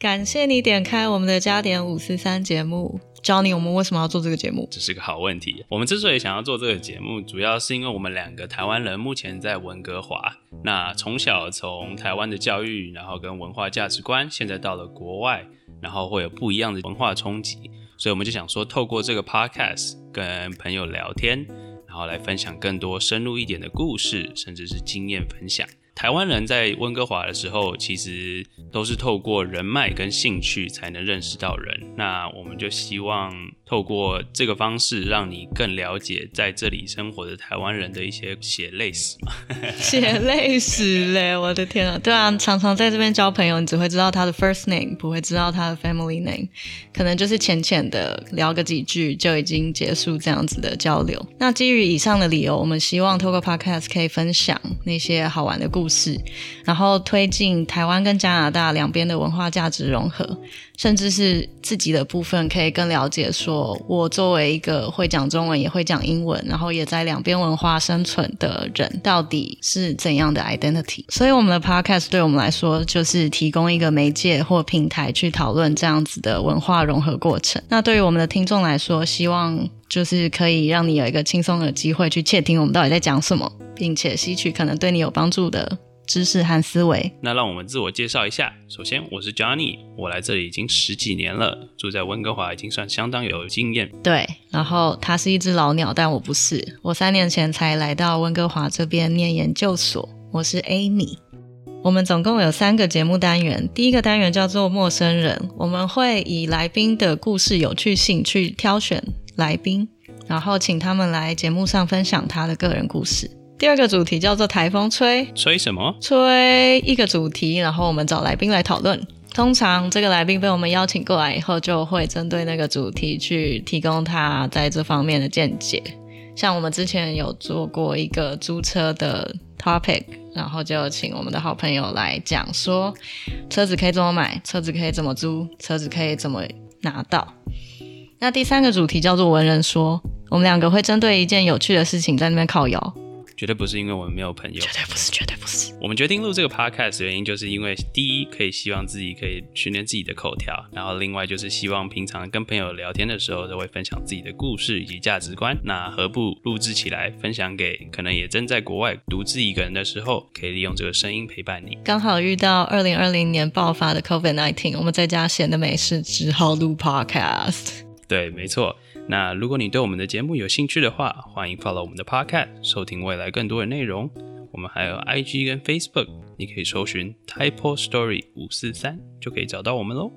感谢你点开我们的加点五四三节目，Johnny，我们为什么要做这个节目？这是个好问题。我们之所以想要做这个节目，主要是因为我们两个台湾人目前在温哥华，那从小从台湾的教育，然后跟文化价值观，现在到了国外，然后会有不一样的文化冲击，所以我们就想说，透过这个 podcast 跟朋友聊天，然后来分享更多深入一点的故事，甚至是经验分享。台湾人在温哥华的时候，其实都是透过人脉跟兴趣才能认识到人。那我们就希望透过这个方式，让你更了解在这里生活的台湾人的一些血泪史嘛。血泪史嘞！我的天啊！对啊，常常在这边交朋友，你只会知道他的 first name，不会知道他的 family name，可能就是浅浅的聊个几句就已经结束这样子的交流。那基于以上的理由，我们希望透过 podcast 可以分享那些好玩的故事。是，然后推进台湾跟加拿大两边的文化价值融合，甚至是自己的部分可以更了解。说我作为一个会讲中文也会讲英文，然后也在两边文化生存的人，到底是怎样的 identity？所以我们的 podcast 对我们来说，就是提供一个媒介或平台去讨论这样子的文化融合过程。那对于我们的听众来说，希望。就是可以让你有一个轻松的机会去窃听我们到底在讲什么，并且吸取可能对你有帮助的知识和思维。那让我们自我介绍一下，首先我是 Johnny，我来这里已经十几年了，住在温哥华已经算相当有经验。对，然后他是一只老鸟，但我不是，我三年前才来到温哥华这边念研究所。我是 Amy，我们总共有三个节目单元，第一个单元叫做陌生人，我们会以来宾的故事有趣性去挑选。来宾，然后请他们来节目上分享他的个人故事。第二个主题叫做台风吹，吹什么？吹一个主题，然后我们找来宾来讨论。通常这个来宾被我们邀请过来以后，就会针对那个主题去提供他在这方面的见解。像我们之前有做过一个租车的 topic，然后就请我们的好朋友来讲说，车子可以怎么买，车子可以怎么租，车子可以怎么拿到。那第三个主题叫做文人说，我们两个会针对一件有趣的事情在那边靠谣，绝对不是因为我们没有朋友，绝对不是，绝对不是。我们决定录这个 podcast 的原因，就是因为第一可以希望自己可以训练自己的口条，然后另外就是希望平常跟朋友聊天的时候都会分享自己的故事以及价值观，那何不录制起来分享给可能也正在国外独自一个人的时候，可以利用这个声音陪伴你。刚好遇到二零二零年爆发的 COVID nineteen，我们在家闲的没事，只好录 podcast。对，没错。那如果你对我们的节目有兴趣的话，欢迎 follow 我们的 podcast，收听未来更多的内容。我们还有 IG 跟 Facebook，你可以搜寻 Type Story 五四三，就可以找到我们喽。